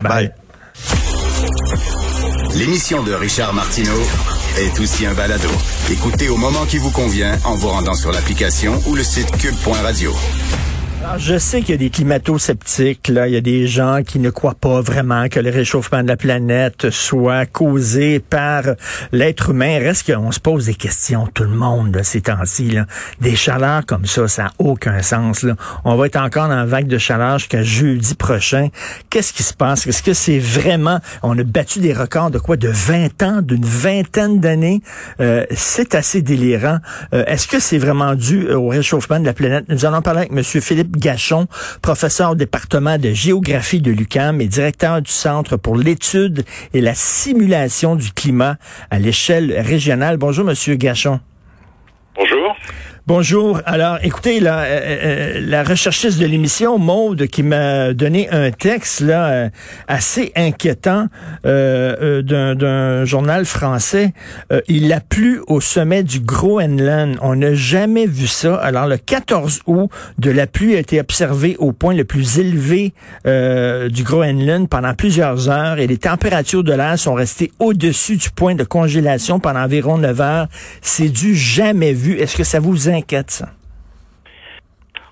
Bye. L'émission de Richard Martineau est aussi un balado. Écoutez au moment qui vous convient en vous rendant sur l'application ou le site cube.radio. Alors, je sais qu'il y a des climato-sceptiques, là. Il y a des gens qui ne croient pas vraiment que le réchauffement de la planète soit causé par l'être humain. Reste qu'on se pose des questions, tout le monde, là, ces temps-ci, là. Des chaleurs comme ça, ça n'a aucun sens, là. On va être encore dans une vague de chaleur jusqu'à jeudi prochain. Qu'est-ce qui se passe? Est-ce que c'est vraiment, on a battu des records de quoi? De 20 ans, d'une vingtaine d'années? Euh, c'est assez délirant. Euh, Est-ce que c'est vraiment dû au réchauffement de la planète? Nous allons parler avec M. Philippe Gachon, professeur au département de géographie de l'UQAM et directeur du Centre pour l'étude et la simulation du climat à l'échelle régionale. Bonjour, Monsieur Gachon. Bonjour. Alors, écoutez, la, euh, euh, la recherchiste de l'émission, Maude, qui m'a donné un texte là euh, assez inquiétant euh, d'un journal français. il a plu au sommet du Groenland. On n'a jamais vu ça. Alors, le 14 août, de la pluie a été observée au point le plus élevé du Groenland pendant plusieurs heures et les températures de l'air sont restées au-dessus du point de congélation pendant environ 9 heures. C'est du jamais vu. Est-ce que ça vous inquiète, ça?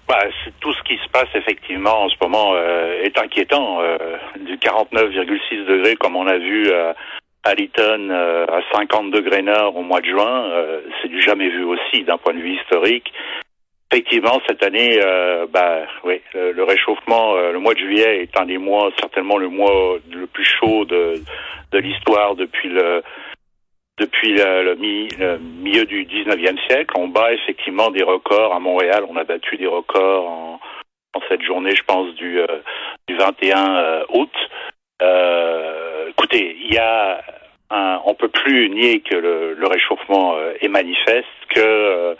Bah, tout ce qui se passe effectivement en ce moment euh, est inquiétant. Euh, du 49,6 degrés comme on a vu euh, à Lytton à 50 degrés nord au mois de juin, c'est du jamais vu aussi d'un point de vue historique. Effectivement, cette année, bah oui, le, réchauffement, le mois de juillet est un des mois, certainement le mois le plus chaud de l'histoire depuis le depuis le, le, mi, le, milieu du 19e siècle. On bat effectivement des records. À Montréal, on a battu des records en, cette journée, je pense, du, euh, du 21 euh, août. Euh, écoutez, il y a un, on peut plus nier que le, le réchauffement est manifeste, que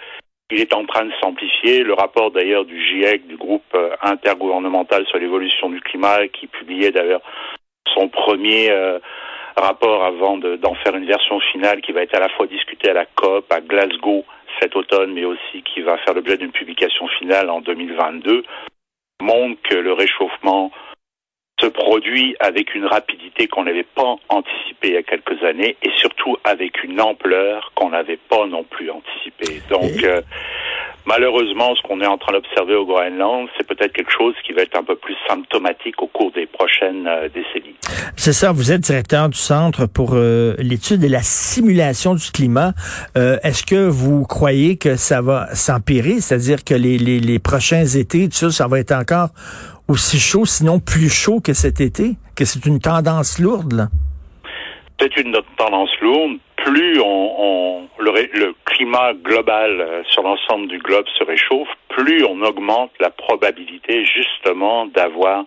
il est en train de s'amplifier. Le rapport d'ailleurs du GIEC, du groupe intergouvernemental sur l'évolution du climat, qui publiait d'ailleurs son premier rapport avant d'en faire une version finale qui va être à la fois discutée à la COP, à Glasgow cet automne, mais aussi qui va faire l'objet d'une publication finale en 2022, montre que le réchauffement se produit avec une rapidité qu'on n'avait pas anticipée il y a quelques années et surtout avec une ampleur qu'on n'avait pas non plus anticipée. Donc, euh, Malheureusement, ce qu'on est en train d'observer au Groenland, c'est peut-être quelque chose qui va être un peu plus symptomatique au cours des prochaines euh, décennies. C'est ça, vous êtes directeur du Centre pour euh, l'étude et la simulation du climat. Euh, Est-ce que vous croyez que ça va s'empirer, c'est-à-dire que les, les, les, prochains étés, tout ça, ça va être encore aussi chaud, sinon plus chaud que cet été, que c'est une tendance lourde, là? C'est une tendance lourde plus on, on le, le, climat global euh, sur l'ensemble du globe se réchauffe, plus on augmente la probabilité justement d'avoir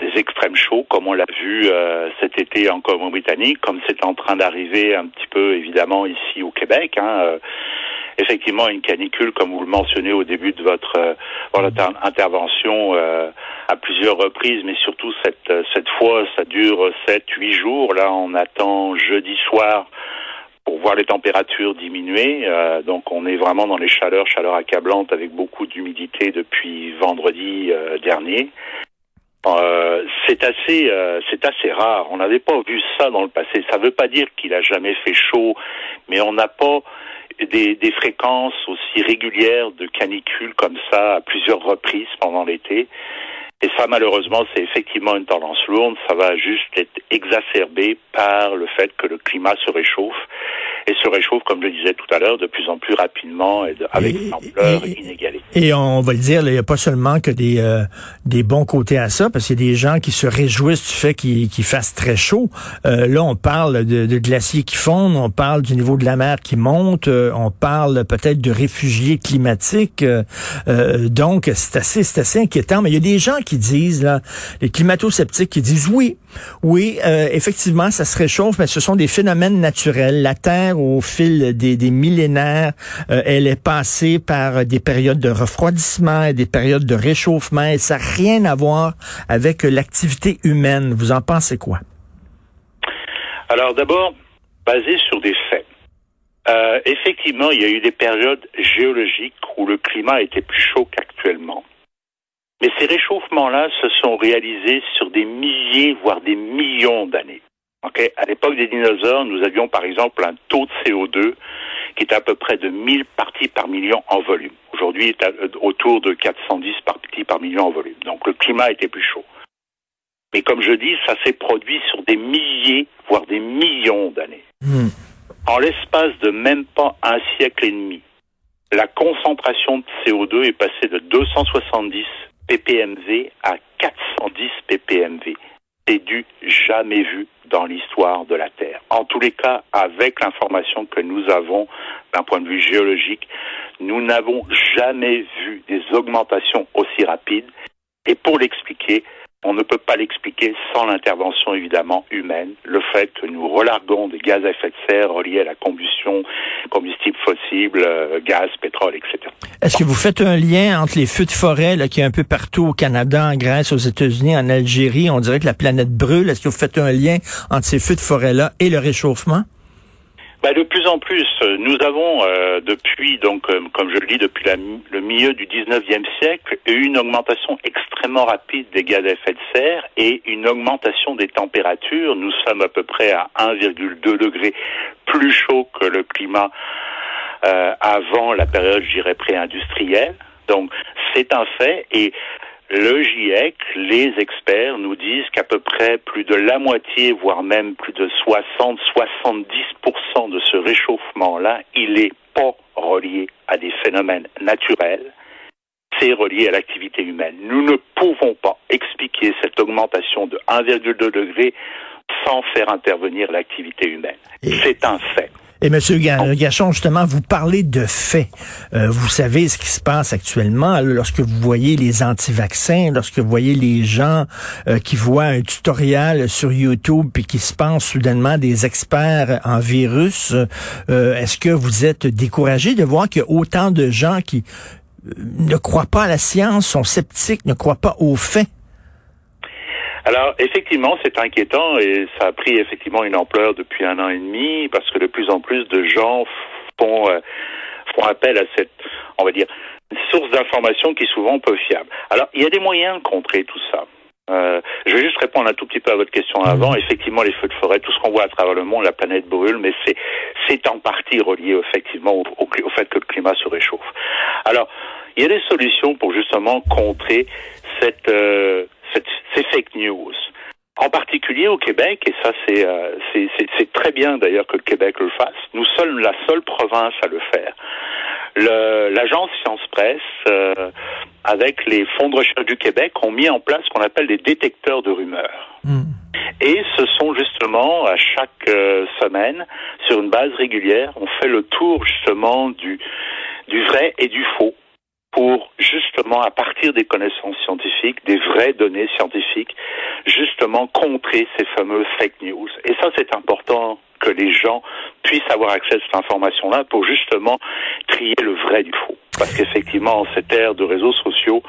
des extrêmes chauds, comme on l'a vu euh, cet été en Colombie-Britannique, comme c'est en train d'arriver un petit peu évidemment ici au Québec. Hein, euh, effectivement, une canicule, comme vous le mentionnez au début de votre, euh, intervention, à plusieurs reprises, mais surtout cette, cette fois, ça dure sept, huit jours. Là, on attend jeudi soir pour voir les températures diminuer. Euh, donc on est vraiment dans les chaleurs, chaleurs accablantes avec beaucoup d'humidité depuis vendredi euh, dernier. Euh, c'est assez, c'est assez rare. On n'avait pas vu ça dans le passé. Ça ne veut pas dire qu'il a jamais fait chaud, mais on n'a pas des, des fréquences aussi régulières de canicules comme ça à plusieurs reprises pendant l'été. Et ça, malheureusement, c'est effectivement une tendance lourde. Ça va juste être exacerbé par le fait que le climat se réchauffe et se réchauffe, comme je le disais tout à l'heure, de plus en plus rapidement et de, avec et, une ampleur et, inégalée. Et on va le dire, il n'y a pas seulement que des, euh, des bons côtés à ça, parce qu'il y a des gens qui se réjouissent du fait qu'il qu fasse très chaud. Euh, là, on parle de, de, glaciers qui fondent, on parle du niveau de la mer qui monte, euh, on parle peut-être de réfugiés climatiques. Euh, donc, c'est assez, c'est assez inquiétant. Mais il y a des gens qui disent, là, les climato-sceptiques qui disent oui, oui, effectivement, ça se réchauffe, mais ce sont des phénomènes naturels. La Terre, au fil des, millénaires, elle est passée par des périodes de refroidissement et des périodes de réchauffement et ça n'a rien à voir avec l'activité humaine. Vous en pensez quoi? Alors d'abord, basé sur des faits. Euh, effectivement, il y a eu des périodes géologiques où le climat était plus chaud qu'actuellement. Mais ces réchauffements-là se sont réalisés sur des milliers, voire des millions d'années. Okay? À l'époque des dinosaures, nous avions par exemple un taux de CO2 qui était à peu près de 1000 parties par million en volume. Aujourd'hui, il est euh, autour de 410 parties par million en volume. Donc le climat était plus chaud. Mais comme je dis, ça s'est produit sur des milliers, voire des millions d'années. Hmm. En l'espace de même pas un siècle et demi, la concentration de CO2 est passée de 270 ppmv à 410 ppmv. C'est du jamais vu dans l'histoire de la Terre. En tous les cas, avec l'information que nous avons d'un point de vue géologique, nous n'avons jamais vu des augmentations aussi rapides. Et pour l'expliquer, on ne peut pas l'expliquer sans l'intervention évidemment humaine, le fait que nous relarguons des gaz à effet de serre reliés à la combustion, combustibles fossiles, euh, gaz, pétrole, etc. Est-ce que vous faites un lien entre les feux de forêt là, qui est un peu partout au Canada, en Grèce, aux États-Unis, en Algérie? On dirait que la planète brûle. Est-ce que vous faites un lien entre ces feux de forêt-là et le réchauffement? Bah, de plus en plus, nous avons euh, depuis donc euh, comme je le dis depuis le milieu du 19e siècle une augmentation extrêmement rapide des gaz à effet de serre et une augmentation des températures. Nous sommes à peu près à 1,2 degré plus chaud que le climat euh, avant la période, je dirais, pré-industrielle. Donc c'est un fait et le GIEC, les experts nous disent qu'à peu près plus de la moitié, voire même plus de 60-70% de ce réchauffement-là, il est pas relié à des phénomènes naturels, c'est relié à l'activité humaine. Nous ne pouvons pas expliquer cette augmentation de 1,2 degré sans faire intervenir l'activité humaine. C'est un fait. Et Monsieur Gachon, justement, vous parlez de faits. Euh, vous savez ce qui se passe actuellement lorsque vous voyez les anti-vaccins, lorsque vous voyez les gens euh, qui voient un tutoriel sur YouTube puis qui se pensent soudainement des experts en virus. Euh, est-ce que vous êtes découragé de voir qu'il y a autant de gens qui ne croient pas à la science, sont sceptiques, ne croient pas aux faits? Alors, effectivement, c'est inquiétant et ça a pris effectivement une ampleur depuis un an et demi parce que de plus en plus de gens font, euh, font appel à cette, on va dire, source d'information qui est souvent peu fiable. Alors, il y a des moyens de contrer tout ça. Euh, je vais juste répondre un tout petit peu à votre question avant. Effectivement, les feux de forêt, tout ce qu'on voit à travers le monde, la planète brûle, mais c'est en partie relié effectivement au, au, fait que le climat se réchauffe. Alors, il y a des solutions pour justement contrer cette euh, ces fake news. En particulier au Québec, et ça c'est euh, c'est très bien d'ailleurs que le Québec le fasse, nous sommes la seule province à le faire. L'agence Science Presse, euh, avec les fonds de recherche du Québec, ont mis en place ce qu'on appelle des détecteurs de rumeurs. Hmm. Et ce sont justement à chaque euh, semaine, sur une base régulière, on fait le tour justement du, du vrai et du faux pour justement, à partir des connaissances scientifiques, des vraies données scientifiques, justement contrer ces fameux fake news. Et ça, c'est important que les gens puissent avoir accès à cette information-là pour justement trier le vrai du faux. Parce qu'effectivement, en cette ère de réseaux sociaux,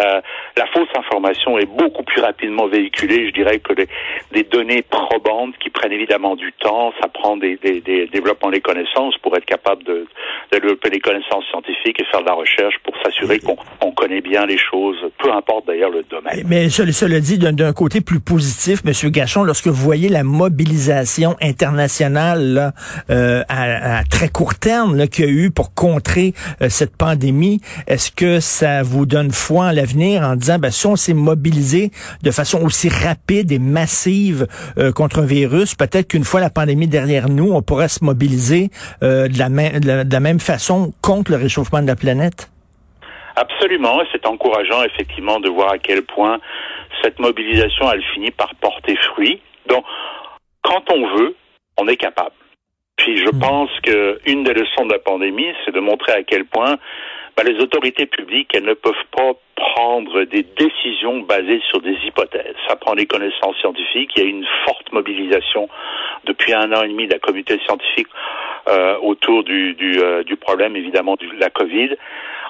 euh, la fausse information est beaucoup plus rapidement véhiculée, je dirais, que des données probantes qui prennent évidemment du temps. Ça prend des, des, des développements des connaissances pour être capable de, de, développer des connaissances scientifiques et faire de la recherche pour s'assurer qu'on connaît bien les choses, peu importe d'ailleurs le domaine. Mais cela dit, d'un côté plus positif, Monsieur Gachon, lorsque vous voyez la mobilisation internationale là, euh, à, à, très court terme qu'il y a eu pour contrer euh, cette pandémie, est-ce que ça vous donne foi en l'avenir en disant, ben, si on s'est mobilisé de façon aussi rapide et massive euh, contre un virus, peut-être qu'une fois la pandémie derrière nous, on pourrait se mobiliser euh, de, la de la même façon contre le réchauffement de la planète? Absolument, c'est encourageant effectivement de voir à quel point cette mobilisation, elle finit par porter fruit. Donc, quand on veut, on est capable. Puis je hmm. pense qu'une des leçons de la pandémie, c'est de montrer à quel point ben, les autorités publiques, elles ne peuvent pas prendre des décisions basées sur des hypothèses. Ça prend des connaissances scientifiques. Il y a une forte mobilisation depuis un an et demi de la communauté scientifique euh, autour euh, du, problème, évidemment, de la Covid.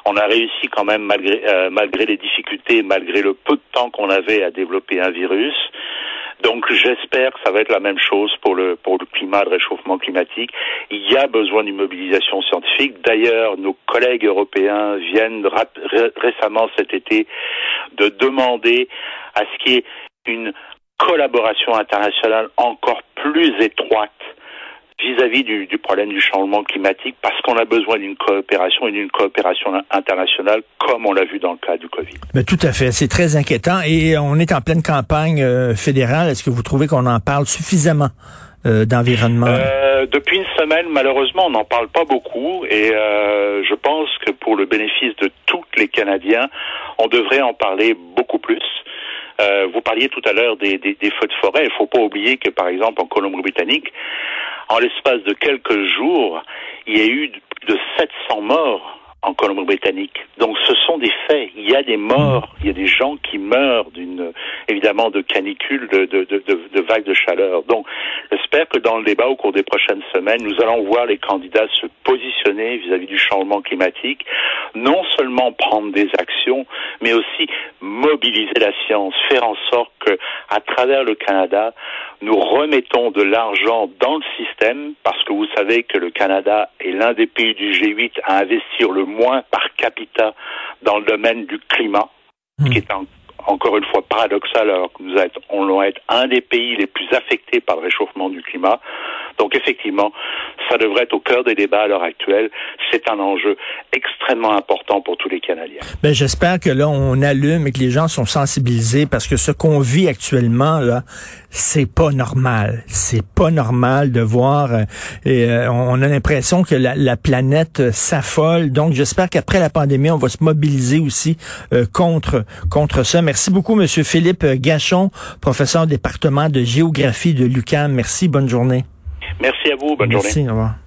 On a réussi quand même, malgré, euh, malgré les difficultés, malgré le peu de temps qu'on avait à développer un virus, donc j'espère que ça va être la même chose pour le pour le climat, le réchauffement climatique. Il y a besoin d'une mobilisation scientifique. D'ailleurs, nos collègues européens viennent récemment cet été de demander à ce qu'il y ait une collaboration internationale encore plus étroite vis-à-vis du, du, problème du changement climatique parce qu'on a besoin d'une coopération et d'une coopération internationale comme on l'a vu dans le cas du Covid. Mais tout à fait, c'est très inquiétant et on est en pleine campagne euh, fédérale. Est-ce que vous trouvez qu'on en parle suffisamment euh, d'environnement? Euh, Depuis une semaine, malheureusement, on n'en parle pas beaucoup et euh, je pense que pour le bénéfice de tous les Canadiens, on devrait en parler beaucoup plus. Euh, vous parliez tout à l'heure des, des, des, feux de forêt. Il ne faut pas oublier que, par exemple, en Colombie-Britannique, en l'espace de quelques jours, il y a eu plus de 700 morts en Colombie-Britannique. Donc ce sont des faits. Il y a des morts, il y a des gens qui meurent d'une évidemment de canicule, de, de, de, de, vagues de chaleur. Donc j'espère que dans le débat au cours des prochaines semaines, nous allons voir les candidats se positionner vis-à-vis -vis du changement climatique, non seulement prendre des actions, mais aussi mobiliser la science, faire en sorte que à travers le Canada, nous remettons de l'argent dans le système, parce que vous savez que le Canada est l'un des pays du G8 à investir le moins par capita dans le domaine du climat, ce qui est encore une fois paradoxal alors que nous êtes, on doit être un des pays les plus affectés par le réchauffement du climat. Donc effectivement, ça devrait être au cœur des débats à l'heure actuelle. C'est un enjeu extrêmement important pour tous les Canadiens. Ben, j'espère que là, on allume et que les gens sont sensibilisés parce que ce qu'on vit actuellement, là, c'est pas normal. C'est pas normal de voir. Euh, et, euh, on a l'impression que la, la planète s'affole. Donc, j'espère qu'après la pandémie, on va se mobiliser aussi euh, contre contre ça. Merci beaucoup, Monsieur Philippe Gachon, professeur au département de géographie de l'UQAM. Merci. Bonne journée. Merci à vous. Bonne Merci, journée. Au revoir.